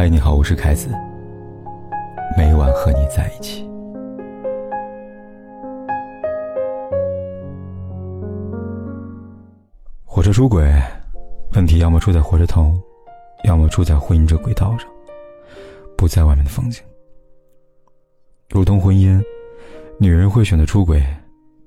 嗨，你好，我是凯子。每晚和你在一起。火车出轨，问题要么出在火车头，要么出在婚姻这轨道上，不在外面的风景。如同婚姻，女人会选择出轨，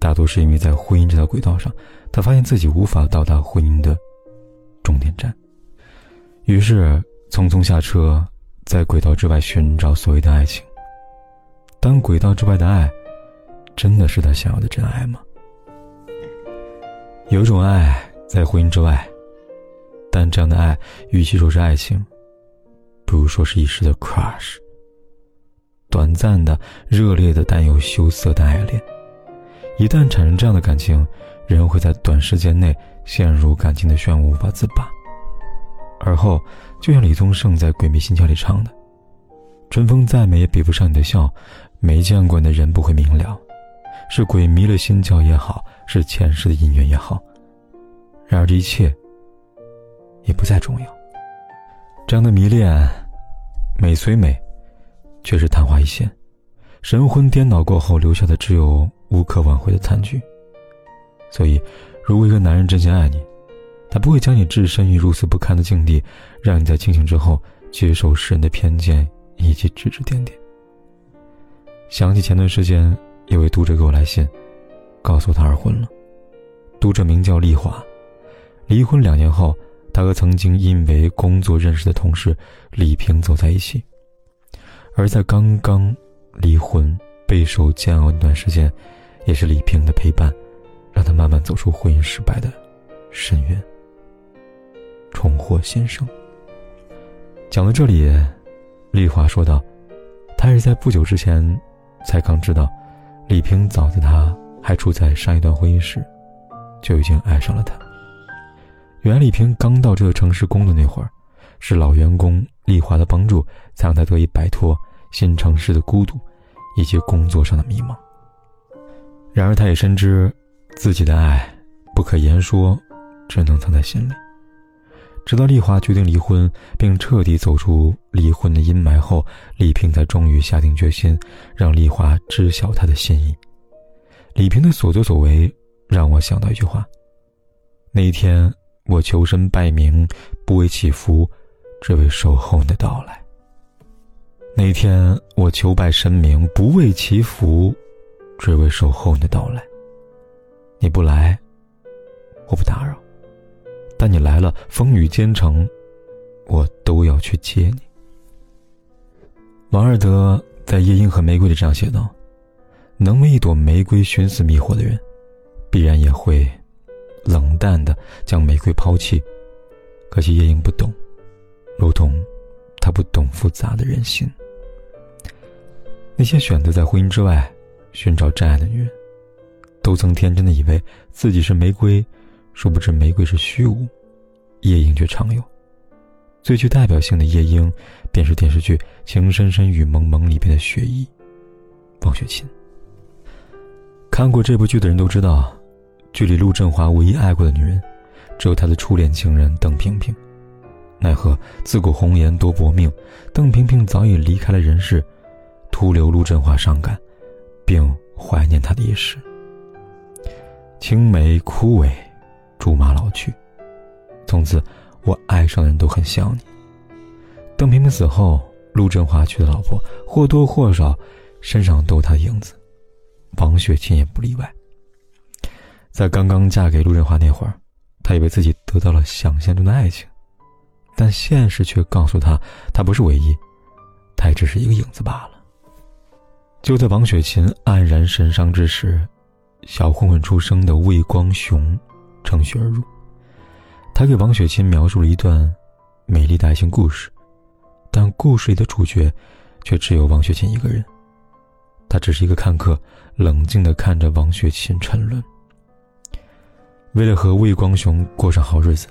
大多是因为在婚姻这条轨道上，她发现自己无法到达婚姻的终点站，于是匆匆下车，在轨道之外寻找所谓的爱情。但轨道之外的爱，真的是他想要的真爱吗？有一种爱。在婚姻之外，但这样的爱，与其说是爱情，不如说是一时的 crush。短暂的、热烈的、带有羞涩的爱恋，一旦产生这样的感情，人会在短时间内陷入感情的漩涡，无法自拔。而后，就像李宗盛在《鬼迷心窍》里唱的：“春风再美也比不上你的笑，没见过你的人不会明了，是鬼迷了心窍也好，是前世的姻缘也好。”然而这一切也不再重要。这样的迷恋，美虽美，却是昙花一现，神魂颠倒过后留下的只有无可挽回的残局。所以，如果一个男人真心爱你，他不会将你置身于如此不堪的境地，让你在清醒之后接受世人的偏见以及指指点点。想起前段时间有位读者给我来信，告诉他二婚了。读者名叫丽华。离婚两年后，他和曾经因为工作认识的同事李平走在一起。而在刚刚离婚、备受煎熬那段时间，也是李平的陪伴，让他慢慢走出婚姻失败的深渊，重获新生。讲到这里，丽华说道：“他是在不久之前，才刚知道，李平早在他还处在上一段婚姻时，就已经爱上了他。”袁丽萍刚到这个城市工作那会儿，是老员工丽华的帮助，才让她得以摆脱新城市的孤独，以及工作上的迷茫。然而，他也深知自己的爱不可言说，只能藏在心里。直到丽华决定离婚，并彻底走出离婚的阴霾后，李平才终于下定决心让丽华知晓她的心意。李平的所作所为让我想到一句话：那一天。我求神拜名，不为祈福，只为守候你的到来。那一天我求拜神明，不为祈福，只为守候你的到来。你不来，我不打扰；你来了，风雨兼程，我都要去接你。王尔德在《夜莺和玫瑰》里这样写道：“能为一朵玫瑰寻死觅活的人，必然也会。”冷淡的将玫瑰抛弃，可惜夜莺不懂，如同他不懂复杂的人心。那些选择在婚姻之外寻找真爱的女人，都曾天真的以为自己是玫瑰，殊不知玫瑰是虚无，夜莺却常有。最具代表性的夜莺，便是电视剧《情深深雨蒙蒙》里边的雪姨，王雪琴。看过这部剧的人都知道。剧里陆振华唯一爱过的女人，只有他的初恋情人邓萍萍。奈何自古红颜多薄命，邓萍萍早已离开了人世，徒留陆振华伤感，并怀念他的一世。青梅枯萎，竹马老去，从此我爱上的人都很像你。邓萍萍死后，陆振华娶的老婆或多或少身上都有他的影子，王雪琴也不例外。在刚刚嫁给陆振华那会儿，她以为自己得到了想象中的爱情，但现实却告诉她，她不是唯一，她也只是一个影子罢了。就在王雪琴黯然神伤之时，小混混出生的魏光雄乘虚而入，他给王雪琴描述了一段美丽的爱情故事，但故事里的主角却只有王雪琴一个人。他只是一个看客，冷静地看着王雪琴沉沦。为了和魏光雄过上好日子，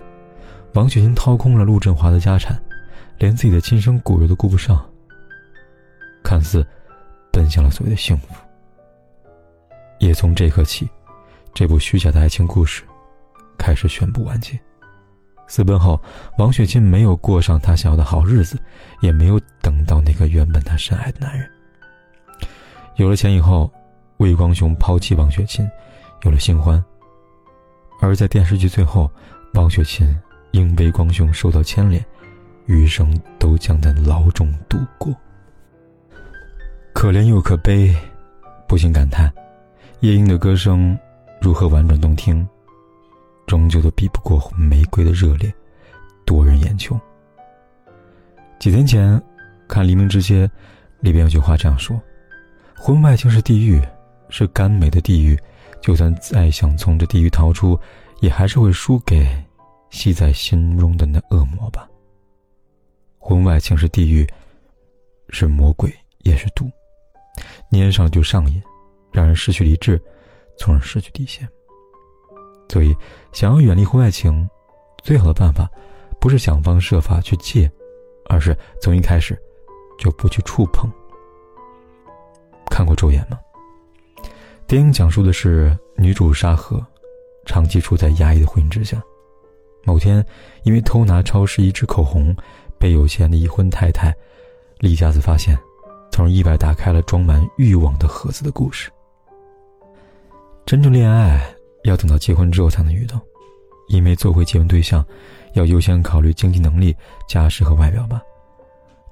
王雪琴掏空了陆振华的家产，连自己的亲生骨肉都顾不上。看似奔向了所谓的幸福，也从这一刻起，这部虚假的爱情故事开始宣布完结。私奔后，王雪琴没有过上她想要的好日子，也没有等到那个原本她深爱的男人。有了钱以后，魏光雄抛弃王雪琴，有了新欢。而在电视剧最后，王雪琴因魏光雄受到牵连，余生都将在牢中度过。可怜又可悲，不禁感叹：夜莺的歌声如何婉转动听？终究都比不过玫瑰的热烈，夺人眼球。几天前，看《黎明之街》，里边有句话这样说：“婚外情是地狱，是甘美的地狱。就算再想从这地狱逃出，也还是会输给吸在心中的那恶魔吧。婚外情是地狱，是魔鬼，也是毒，粘上就上瘾，让人失去理智，从而失去底线。”所以，想要远离婚外情，最好的办法，不是想方设法去戒，而是从一开始就不去触碰。看过《昼颜》吗？电影讲述的是女主沙河，长期处在压抑的婚姻之下。某天，因为偷拿超市一支口红，被有钱的已婚太太李佳子发现，从而意外打开了装满欲望的盒子的故事。真正恋爱。要等到结婚之后才能遇到，因为做回结婚对象，要优先考虑经济能力、家世和外表吧。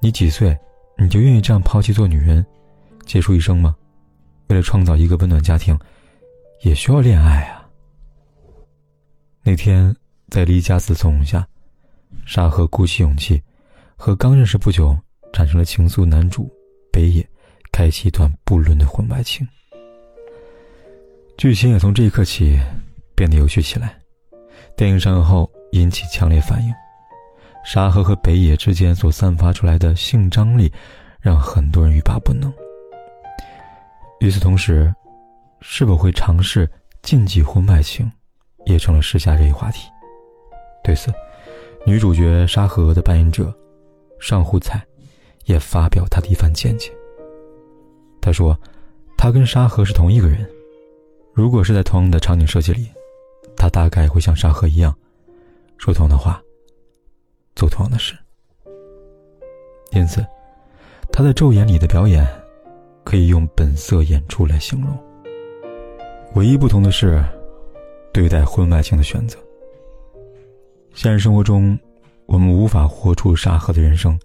你几岁，你就愿意这样抛弃做女人，结束一生吗？为了创造一个温暖家庭，也需要恋爱啊。那天，在离家子怂恿下，沙河鼓起勇气，和刚认识不久、产生了情愫男主北野，开启一段不伦的婚外情。剧情也从这一刻起变得有趣起来。电影上映后引起强烈反应，沙河和北野之间所散发出来的性张力，让很多人欲罢不能。与此同时，是否会尝试禁忌婚外情，也成了时下热议话题。对此，女主角沙河的扮演者上户彩也发表她的一番见解。她说：“她跟沙河是同一个人。”如果是在同样的场景设计里，他大概会像沙河一样，说同样的话，做同样的事。因此，他在《昼颜》里的表演，可以用本色演出来形容。唯一不同的是，对待婚外情的选择。现实生活中，我们无法活出沙河的人生，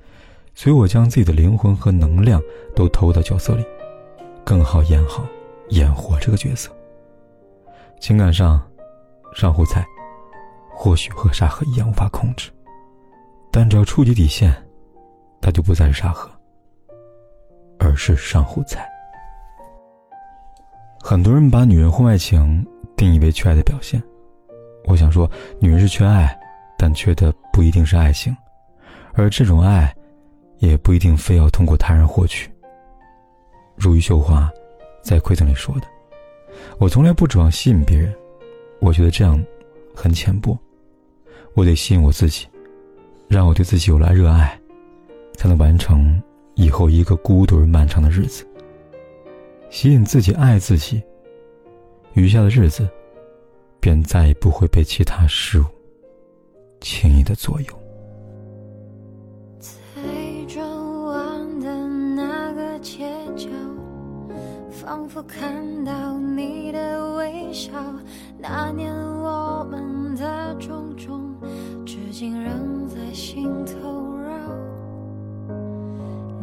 所以我将自己的灵魂和能量都投到角色里，更好演好演活这个角色。情感上，上户彩或许和沙河一样无法控制，但只要触及底线，他就不再是沙河，而是上户彩。很多人把女人婚外情定义为缺爱的表现，我想说，女人是缺爱，但缺的不一定是爱情，而这种爱，也不一定非要通过他人获取。如余秀华在馈赠里说的。我从来不指望吸引别人，我觉得这样很浅薄。我得吸引我自己，让我对自己有了热爱，才能完成以后一个孤独而漫长的日子。吸引自己，爱自己，余下的日子，便再也不会被其他事物轻易的左右。仿佛看到你的微笑，那年我们的种种，至今仍在心头绕。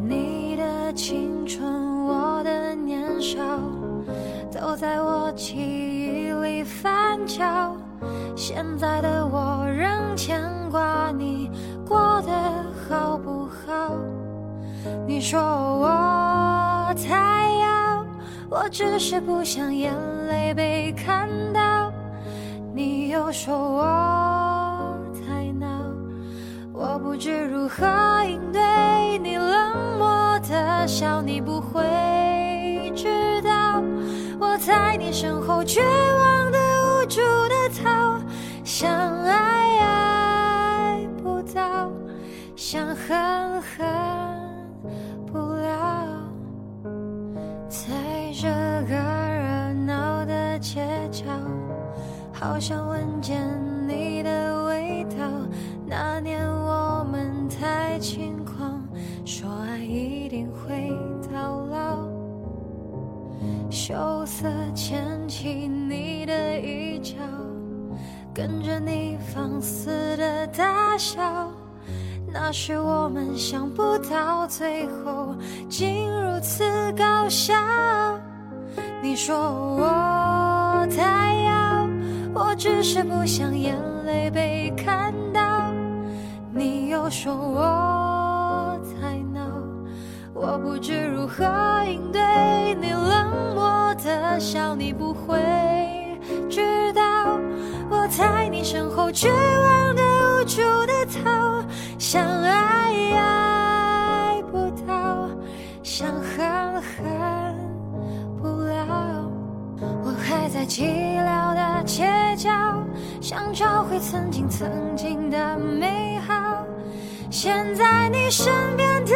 你的青春，我的年少，都在我记忆里翻搅。现在的我仍牵挂你过得好不好？你说我太。我只是不想眼泪被看到，你又说我太闹，我不知如何应对你冷漠的笑，你不会知道我在你身后绝望的无助的逃，想爱爱不到，想恨恨。好想闻见你的味道。那年我们太轻狂，说爱一定会到老。羞涩牵起你的衣角，跟着你放肆的大笑。那时我们想不到最后竟如此搞笑。你说我太，只是不想眼泪被看到。你又说我太闹，我不知如何应对你冷漠的笑。你不会知道，我在你身后绝望的无助的逃。想爱爱不到，想恨恨不了。我还在寂寥街角，想找回曾经曾经的美好。现在你身边的